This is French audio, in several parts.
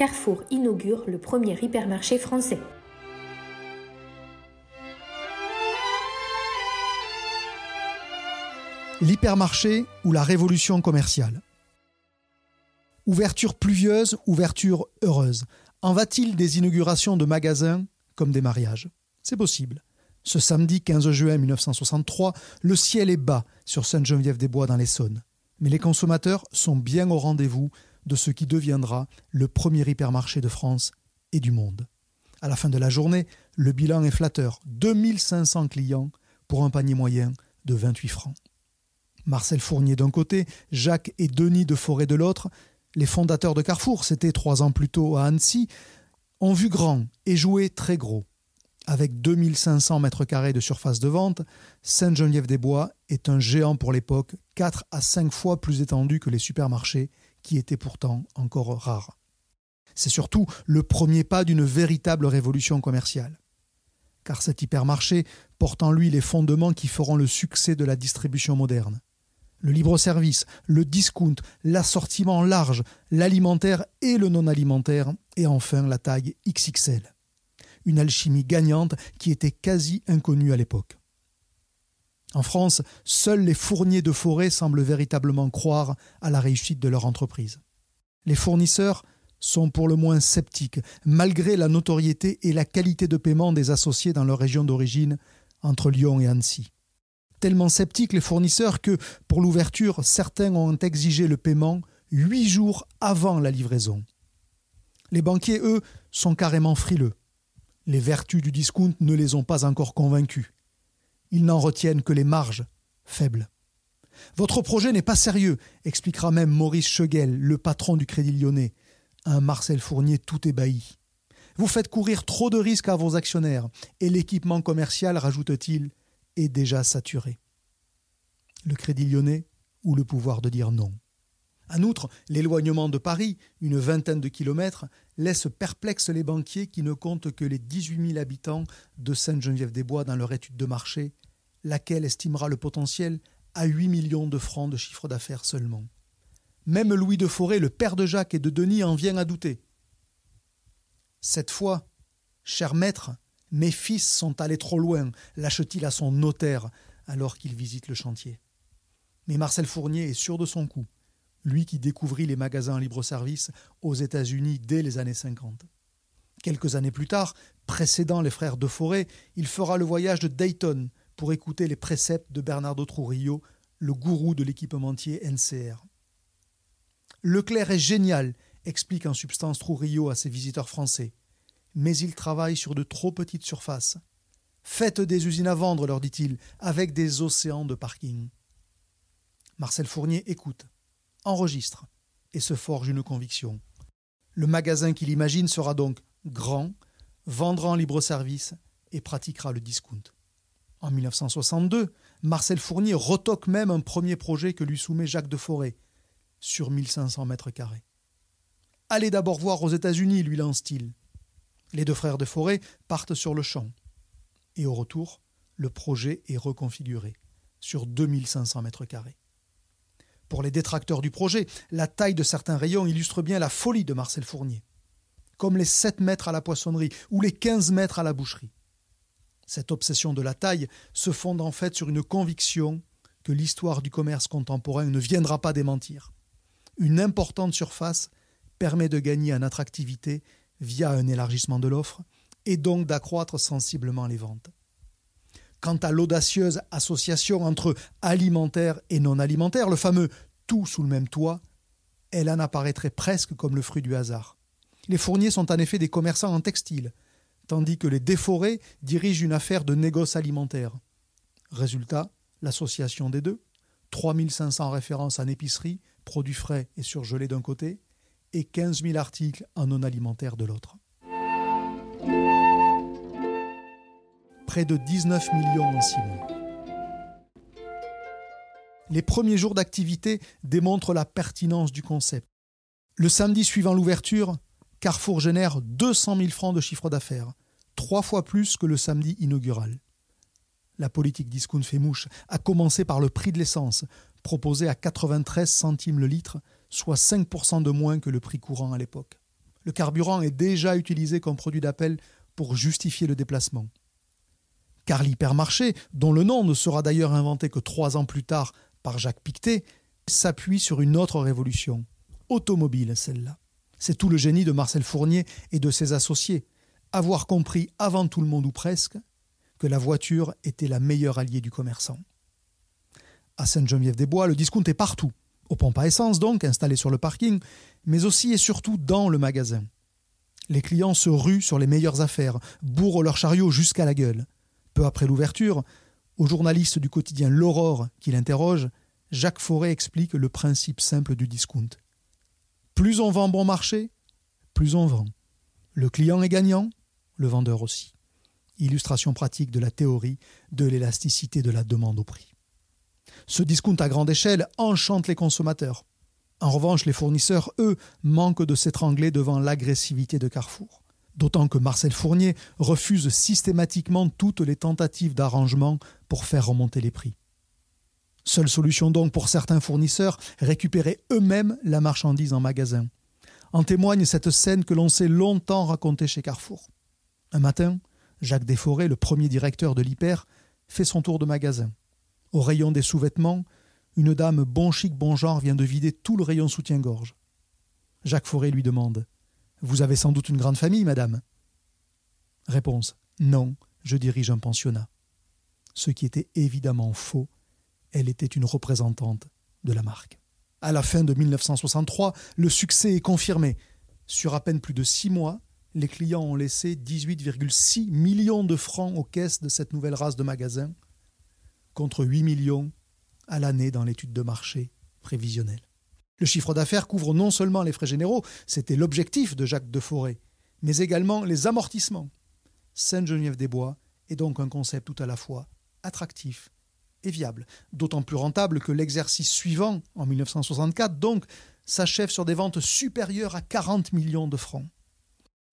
Carrefour inaugure le premier hypermarché français. L'hypermarché ou la révolution commerciale. Ouverture pluvieuse, ouverture heureuse. En va-t-il des inaugurations de magasins comme des mariages? C'est possible. Ce samedi 15 juin 1963, le ciel est bas sur Sainte-Geneviève-des-Bois dans l'Essonne. Mais les consommateurs sont bien au rendez-vous de ce qui deviendra le premier hypermarché de France et du monde. À la fin de la journée, le bilan est flatteur 2500 clients pour un panier moyen de 28 francs. Marcel Fournier d'un côté, Jacques et Denis de Forêt de l'autre, les fondateurs de Carrefour, c'était trois ans plus tôt à Annecy, ont vu grand et joué très gros. Avec 2500 mètres carrés de surface de vente, Sainte-Geneviève-des-Bois est un géant pour l'époque, 4 à 5 fois plus étendu que les supermarchés, qui étaient pourtant encore rares. C'est surtout le premier pas d'une véritable révolution commerciale. Car cet hypermarché porte en lui les fondements qui feront le succès de la distribution moderne le libre-service, le discount, l'assortiment large, l'alimentaire et le non-alimentaire, et enfin la taille XXL. Une alchimie gagnante qui était quasi inconnue à l'époque. En France, seuls les fourniers de forêt semblent véritablement croire à la réussite de leur entreprise. Les fournisseurs sont pour le moins sceptiques, malgré la notoriété et la qualité de paiement des associés dans leur région d'origine, entre Lyon et Annecy tellement sceptiques les fournisseurs que, pour l'ouverture, certains ont exigé le paiement huit jours avant la livraison. Les banquiers, eux, sont carrément frileux. Les vertus du discount ne les ont pas encore convaincus. Ils n'en retiennent que les marges, faibles. Votre projet n'est pas sérieux, expliquera même Maurice Cheguel, le patron du Crédit Lyonnais, un Marcel Fournier tout ébahi. Vous faites courir trop de risques à vos actionnaires, et l'équipement commercial, rajoute-t-il, est déjà saturé. Le crédit lyonnais ou le pouvoir de dire non? En outre, l'éloignement de Paris, une vingtaine de kilomètres, laisse perplexes les banquiers qui ne comptent que les 18 000 habitants de Sainte-Geneviève-des-Bois dans leur étude de marché, laquelle estimera le potentiel à 8 millions de francs de chiffre d'affaires seulement. Même Louis de Forêt, le père de Jacques et de Denis, en vient à douter. Cette fois, cher maître, mes fils sont allés trop loin, lâche-t-il à son notaire alors qu'il visite le chantier. Mais Marcel Fournier est sûr de son coup, lui qui découvrit les magasins libre-service aux États-Unis dès les années 50. Quelques années plus tard, précédant les frères de Forêt, il fera le voyage de Dayton pour écouter les préceptes de Bernardo Trujillo, le gourou de l'équipementier NCR. Leclerc est génial, explique en substance Trujillo à ses visiteurs français mais ils travaillent sur de trop petites surfaces. Faites des usines à vendre, leur dit-il, avec des océans de parking. Marcel Fournier écoute, enregistre et se forge une conviction. Le magasin qu'il imagine sera donc grand, vendra en libre service et pratiquera le discount. En 1962, Marcel Fournier retoque même un premier projet que lui soumet Jacques de Forêt, sur 1500 mètres carrés. Allez d'abord voir aux États-Unis, lui lance-t-il. Les deux frères de Forêt partent sur le champ. Et au retour, le projet est reconfiguré sur 2500 mètres carrés. Pour les détracteurs du projet, la taille de certains rayons illustre bien la folie de Marcel Fournier, comme les 7 mètres à la poissonnerie ou les 15 mètres à la boucherie. Cette obsession de la taille se fonde en fait sur une conviction que l'histoire du commerce contemporain ne viendra pas démentir. Une importante surface permet de gagner en attractivité via un élargissement de l'offre et donc d'accroître sensiblement les ventes. Quant à l'audacieuse association entre alimentaire et non alimentaire, le fameux tout sous le même toit, elle en apparaîtrait presque comme le fruit du hasard. Les fourniers sont en effet des commerçants en textile, tandis que les déforés dirigent une affaire de négoce alimentaire. Résultat, l'association des deux, 3500 références en épicerie, produits frais et surgelés d'un côté, et 15 000 articles en non alimentaire de l'autre. Près de 19 millions en six mois. Les premiers jours d'activité démontrent la pertinence du concept. Le samedi suivant l'ouverture, Carrefour génère 200 000 francs de chiffre d'affaires, trois fois plus que le samedi inaugural. La politique discount fait mouche, a commencé par le prix de l'essence, proposé à 93 centimes le litre, soit 5% de moins que le prix courant à l'époque. Le carburant est déjà utilisé comme produit d'appel pour justifier le déplacement. Car l'hypermarché, dont le nom ne sera d'ailleurs inventé que trois ans plus tard par Jacques Pictet, s'appuie sur une autre révolution, automobile celle-là. C'est tout le génie de Marcel Fournier et de ses associés, avoir compris avant tout le monde ou presque que la voiture était la meilleure alliée du commerçant. À Sainte-Geneviève-des-Bois, le discount est partout, aux pompes à essence donc, installées sur le parking, mais aussi et surtout dans le magasin. Les clients se ruent sur les meilleures affaires, bourrent leur chariot jusqu'à la gueule. Peu après l'ouverture, au journaliste du quotidien L'Aurore qui l'interroge, Jacques Forêt explique le principe simple du discount. Plus on vend bon marché, plus on vend. Le client est gagnant, le vendeur aussi. Illustration pratique de la théorie de l'élasticité de la demande au prix. Ce discount à grande échelle enchante les consommateurs. En revanche, les fournisseurs, eux, manquent de s'étrangler devant l'agressivité de Carrefour. D'autant que Marcel Fournier refuse systématiquement toutes les tentatives d'arrangement pour faire remonter les prix. Seule solution donc pour certains fournisseurs, récupérer eux-mêmes la marchandise en magasin. En témoigne cette scène que l'on s'est longtemps racontée chez Carrefour. Un matin, Jacques Desforêts, le premier directeur de l'Hyper, fait son tour de magasin. Au rayon des sous-vêtements, une dame bon chic bon genre vient de vider tout le rayon soutien-gorge. Jacques Forêt lui demande Vous avez sans doute une grande famille, madame Réponse Non, je dirige un pensionnat. Ce qui était évidemment faux, elle était une représentante de la marque. À la fin de 1963, le succès est confirmé. Sur à peine plus de six mois, les clients ont laissé 18,6 millions de francs aux caisses de cette nouvelle race de magasins, contre 8 millions à l'année dans l'étude de marché prévisionnelle. Le chiffre d'affaires couvre non seulement les frais généraux, c'était l'objectif de Jacques Deforêt, mais également les amortissements. Sainte-Geneviève-des-Bois est donc un concept tout à la fois attractif et viable, d'autant plus rentable que l'exercice suivant, en 1964, donc, s'achève sur des ventes supérieures à 40 millions de francs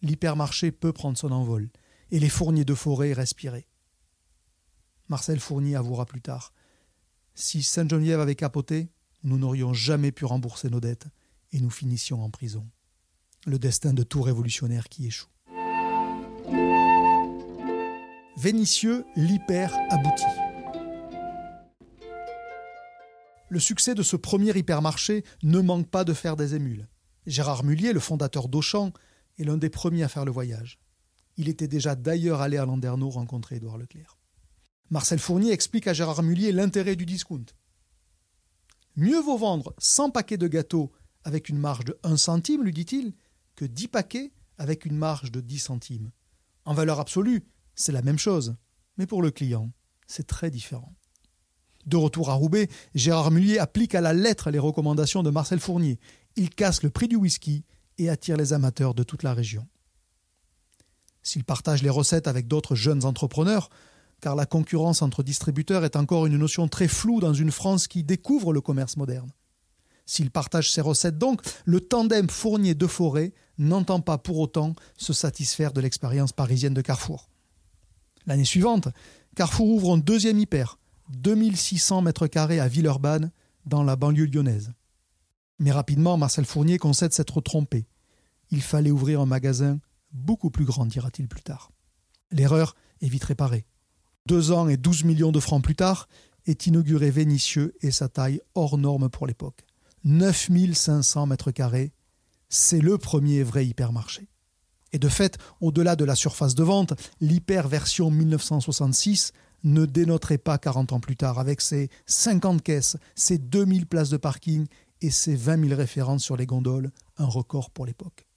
l'hypermarché peut prendre son envol, et les fourniers de forêt respirer. Marcel Fournier avouera plus tard Si Sainte-Geneviève avait capoté, nous n'aurions jamais pu rembourser nos dettes, et nous finissions en prison. Le destin de tout révolutionnaire qui échoue. Vénitieux, l'hyper aboutit. Le succès de ce premier hypermarché ne manque pas de faire des émules. Gérard Mullier, le fondateur d'Auchan, est l'un des premiers à faire le voyage. Il était déjà d'ailleurs allé à Landerneau rencontrer Édouard Leclerc. Marcel Fournier explique à Gérard Mullier l'intérêt du discount. Mieux vaut vendre 100 paquets de gâteaux avec une marge de 1 centime, lui dit-il, que 10 paquets avec une marge de 10 centimes. En valeur absolue, c'est la même chose, mais pour le client, c'est très différent. De retour à Roubaix, Gérard Mullier applique à la lettre les recommandations de Marcel Fournier. Il casse le prix du whisky et attire les amateurs de toute la région. S'il partage les recettes avec d'autres jeunes entrepreneurs, car la concurrence entre distributeurs est encore une notion très floue dans une France qui découvre le commerce moderne. S'il partage ses recettes donc, le tandem Fournier-De Forêt n'entend pas pour autant se satisfaire de l'expérience parisienne de Carrefour. L'année suivante, Carrefour ouvre un deuxième hyper, 2600 mètres carrés à Villeurbanne, dans la banlieue lyonnaise. Mais rapidement, Marcel Fournier concède s'être trompé. Il fallait ouvrir un magasin beaucoup plus grand, dira-t-il plus tard. L'erreur est vite réparée. Deux ans et douze millions de francs plus tard, est inauguré Vénitieux et sa taille hors norme pour l'époque. 9500 mètres carrés, c'est le premier vrai hypermarché. Et de fait, au-delà de la surface de vente, l'hyper version 1966 ne dénoterait pas 40 ans plus tard, avec ses 50 caisses, ses 2000 places de parking et ses 20 000 références sur les gondoles, un record pour l'époque.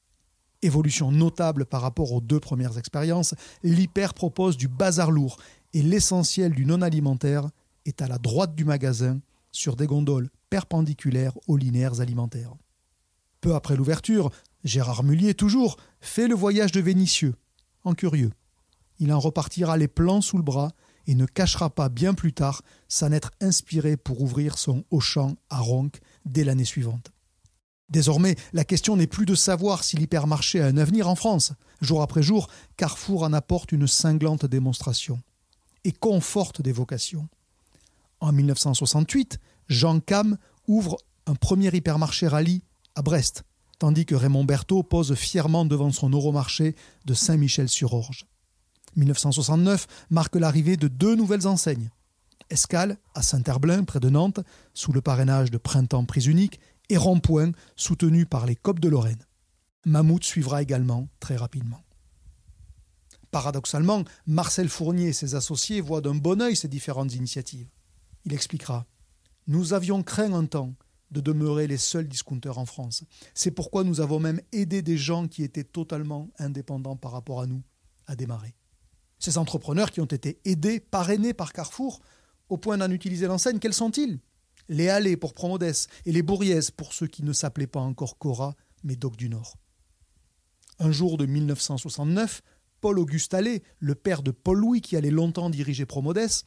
Évolution notable par rapport aux deux premières expériences, l'hyper propose du bazar lourd et l'essentiel du non alimentaire est à la droite du magasin sur des gondoles perpendiculaires aux linéaires alimentaires. Peu après l'ouverture, Gérard Mullier, toujours, fait le voyage de Vénitieux, en curieux. Il en repartira les plans sous le bras et ne cachera pas bien plus tard s'en être inspiré pour ouvrir son Auchan à Ronc dès l'année suivante. Désormais, la question n'est plus de savoir si l'hypermarché a un avenir en France. Jour après jour, Carrefour en apporte une cinglante démonstration et conforte des vocations. En 1968, Jean Cam ouvre un premier hypermarché rallye à Brest, tandis que Raymond Berthaud pose fièrement devant son Euromarché de Saint-Michel-sur-Orge. 1969 marque l'arrivée de deux nouvelles enseignes. Escale à Saint-Herblain, près de Nantes, sous le parrainage de Printemps Prise Unique, et Rond-Point, soutenu par les COP de Lorraine. Mammouth suivra également très rapidement. Paradoxalement, Marcel Fournier et ses associés voient d'un bon œil ces différentes initiatives. Il expliquera Nous avions craint un temps de demeurer les seuls discounters en France. C'est pourquoi nous avons même aidé des gens qui étaient totalement indépendants par rapport à nous à démarrer. Ces entrepreneurs qui ont été aidés, parrainés par Carrefour, au point d'en utiliser l'enseigne, quels sont-ils? Les Halles pour Promodes et les Bourriès pour ceux qui ne s'appelaient pas encore Cora, mais Doc du Nord. Un jour de 1969, Paul-Auguste Allais, le père de Paul-Louis qui allait longtemps diriger Promodes,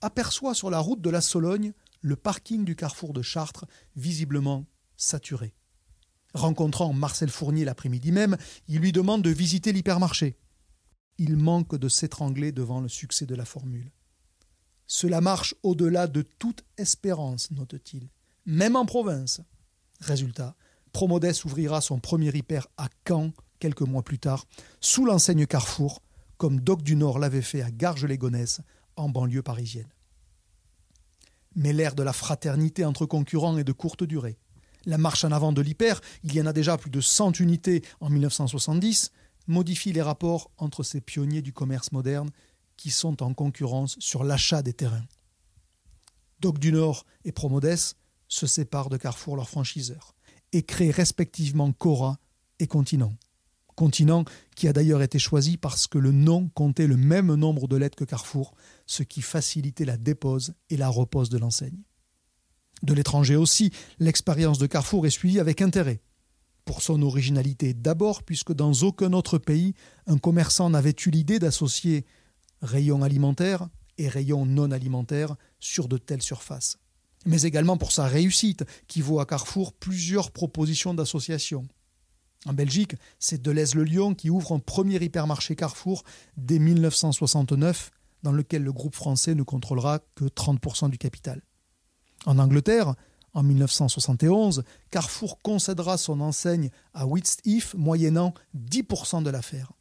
aperçoit sur la route de la Sologne le parking du carrefour de Chartres, visiblement saturé. Rencontrant Marcel Fournier l'après-midi même, il lui demande de visiter l'hypermarché il manque de s'étrangler devant le succès de la formule. Cela marche au-delà de toute espérance, note-t-il, même en province. Résultat, Promodes ouvrira son premier hyper à Caen quelques mois plus tard, sous l'enseigne Carrefour, comme Doc du Nord l'avait fait à Garges-les-Gonesse, en banlieue parisienne. Mais l'ère de la fraternité entre concurrents est de courte durée. La marche en avant de l'hyper, il y en a déjà plus de 100 unités en 1970, modifie les rapports entre ces pionniers du commerce moderne qui sont en concurrence sur l'achat des terrains. Doc du Nord et Promodes se séparent de Carrefour, leur franchiseur, et créent respectivement Cora et Continent. Continent qui a d'ailleurs été choisi parce que le nom comptait le même nombre de lettres que Carrefour, ce qui facilitait la dépose et la repose de l'enseigne. De l'étranger aussi, l'expérience de Carrefour est suivie avec intérêt pour son originalité. D'abord, puisque dans aucun autre pays, un commerçant n'avait eu l'idée d'associer rayons alimentaires et rayons non alimentaires sur de telles surfaces. Mais également pour sa réussite, qui vaut à Carrefour plusieurs propositions d'association. En Belgique, c'est Deleuze-le-Lion qui ouvre un premier hypermarché Carrefour dès 1969, dans lequel le groupe français ne contrôlera que 30% du capital. En Angleterre, en 1971, Carrefour concédera son enseigne à Whitstiff moyennant 10% de l'affaire.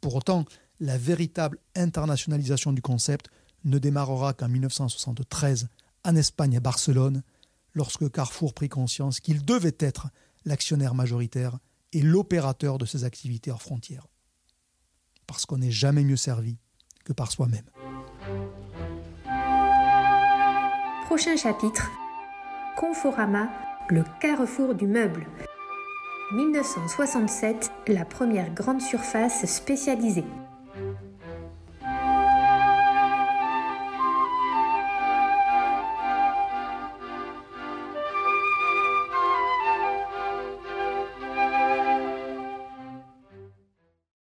Pour autant, la véritable internationalisation du concept ne démarrera qu'en 1973 en Espagne à Barcelone, lorsque Carrefour prit conscience qu'il devait être l'actionnaire majoritaire et l'opérateur de ses activités hors frontières. Parce qu'on n'est jamais mieux servi que par soi-même. Prochain chapitre Conforama, le carrefour du meuble. 1967, la première grande surface spécialisée.